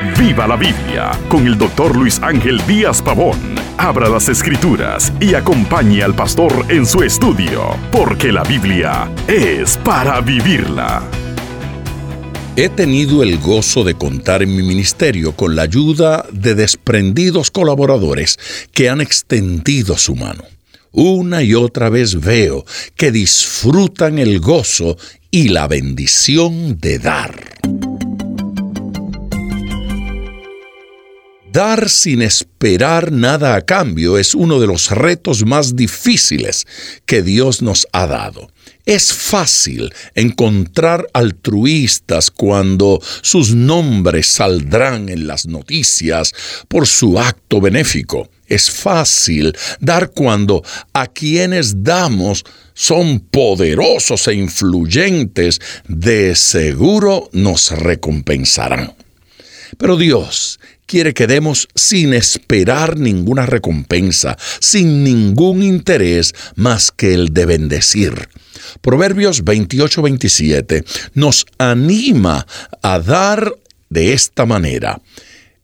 Viva la Biblia con el doctor Luis Ángel Díaz Pavón. Abra las escrituras y acompañe al pastor en su estudio, porque la Biblia es para vivirla. He tenido el gozo de contar en mi ministerio con la ayuda de desprendidos colaboradores que han extendido su mano. Una y otra vez veo que disfrutan el gozo y la bendición de dar. Dar sin esperar nada a cambio es uno de los retos más difíciles que Dios nos ha dado. Es fácil encontrar altruistas cuando sus nombres saldrán en las noticias por su acto benéfico. Es fácil dar cuando a quienes damos son poderosos e influyentes, de seguro nos recompensarán. Pero Dios quiere que demos sin esperar ninguna recompensa, sin ningún interés más que el de bendecir. Proverbios 28-27 nos anima a dar de esta manera.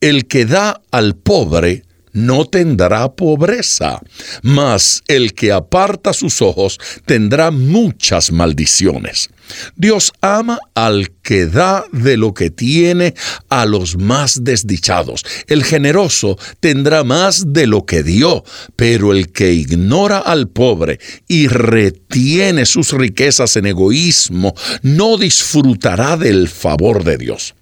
El que da al pobre no tendrá pobreza, mas el que aparta sus ojos tendrá muchas maldiciones. Dios ama al que da de lo que tiene a los más desdichados. El generoso tendrá más de lo que dio, pero el que ignora al pobre y retiene sus riquezas en egoísmo no disfrutará del favor de Dios.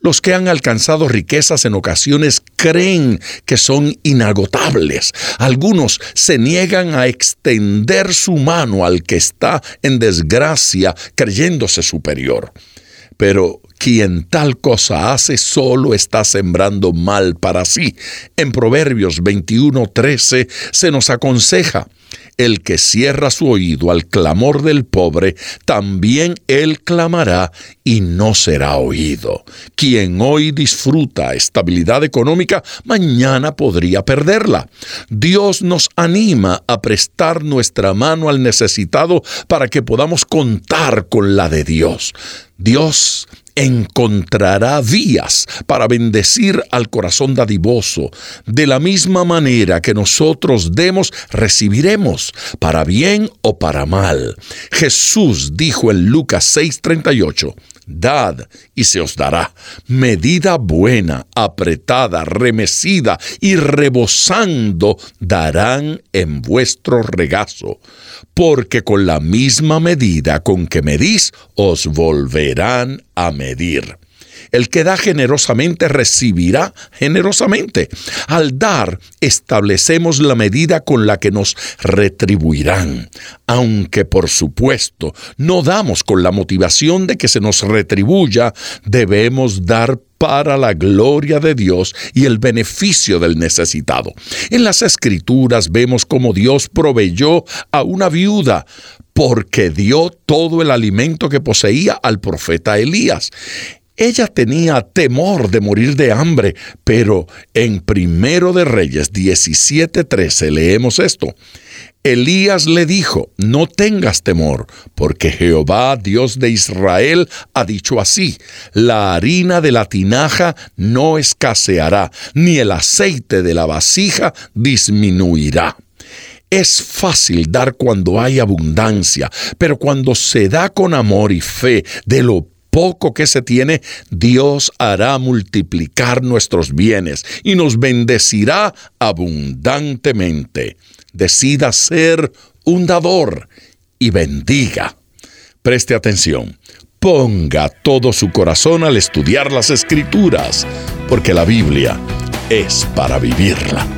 Los que han alcanzado riquezas en ocasiones creen que son inagotables. Algunos se niegan a extender su mano al que está en desgracia creyéndose superior. Pero quien tal cosa hace solo está sembrando mal para sí. En Proverbios 21:13 se nos aconseja, el que cierra su oído al clamor del pobre, también él clamará y no será oído. Quien hoy disfruta estabilidad económica, mañana podría perderla. Dios nos anima a prestar nuestra mano al necesitado para que podamos contar con la de Dios. Dios encontrará vías para bendecir al corazón dadivoso. De la misma manera que nosotros demos, recibiremos, para bien o para mal. Jesús dijo en Lucas 6:38, Dad y se os dará. Medida buena, apretada, remecida y rebosando darán en vuestro regazo, porque con la misma medida con que medís os volverán a medir. El que da generosamente recibirá generosamente. Al dar, establecemos la medida con la que nos retribuirán. Aunque, por supuesto, no damos con la motivación de que se nos retribuya, debemos dar para la gloria de Dios y el beneficio del necesitado. En las escrituras vemos cómo Dios proveyó a una viuda porque dio todo el alimento que poseía al profeta Elías. Ella tenía temor de morir de hambre, pero en Primero de Reyes 17:13 leemos esto. Elías le dijo, no tengas temor, porque Jehová, Dios de Israel, ha dicho así, la harina de la tinaja no escaseará, ni el aceite de la vasija disminuirá. Es fácil dar cuando hay abundancia, pero cuando se da con amor y fe de lo poco que se tiene, Dios hará multiplicar nuestros bienes y nos bendecirá abundantemente. Decida ser un dador y bendiga. Preste atención. Ponga todo su corazón al estudiar las escrituras, porque la Biblia es para vivirla.